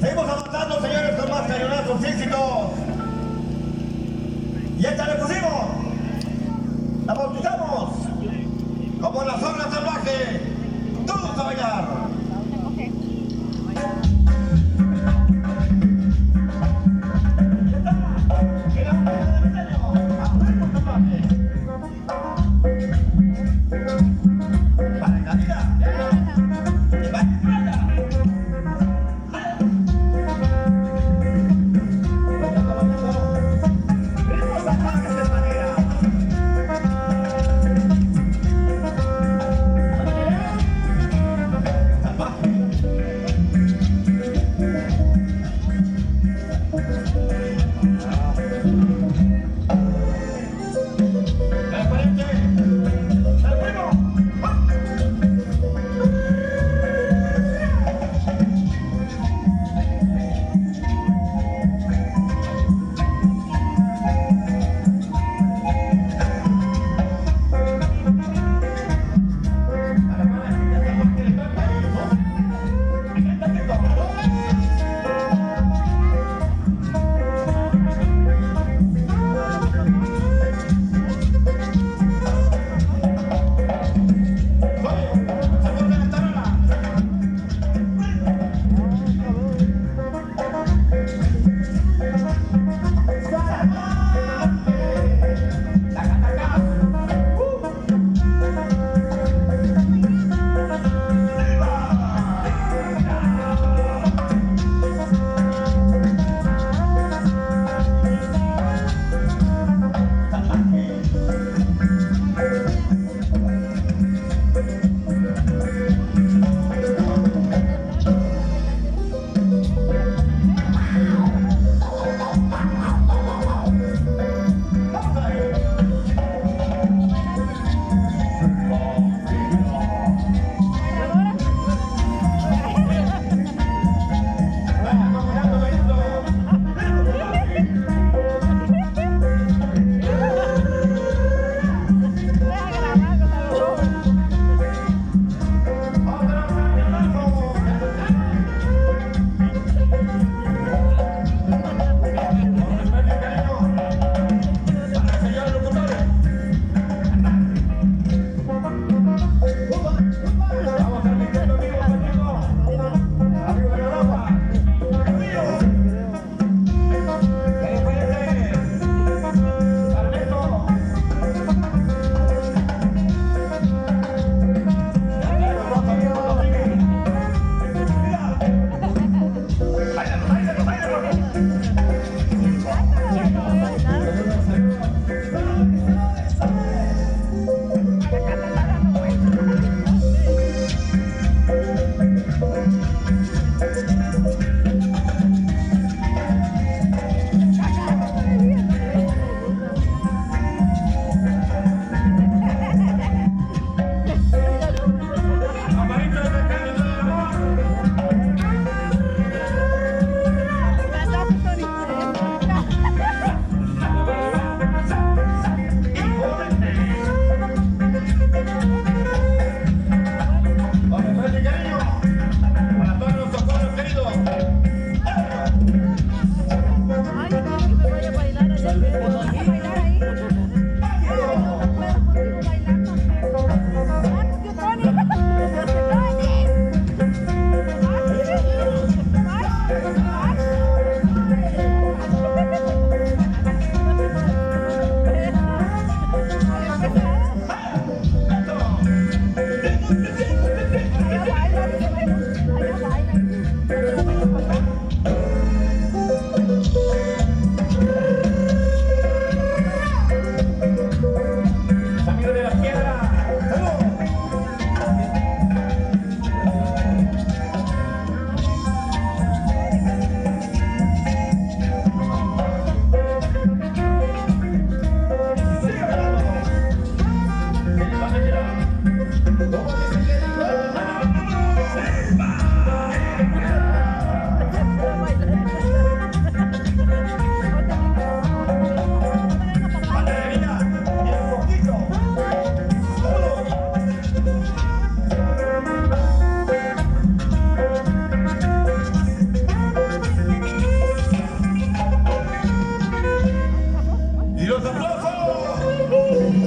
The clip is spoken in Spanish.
Seguimos avanzando, señores, con más cañonazos éxitos. Y esta le Lord.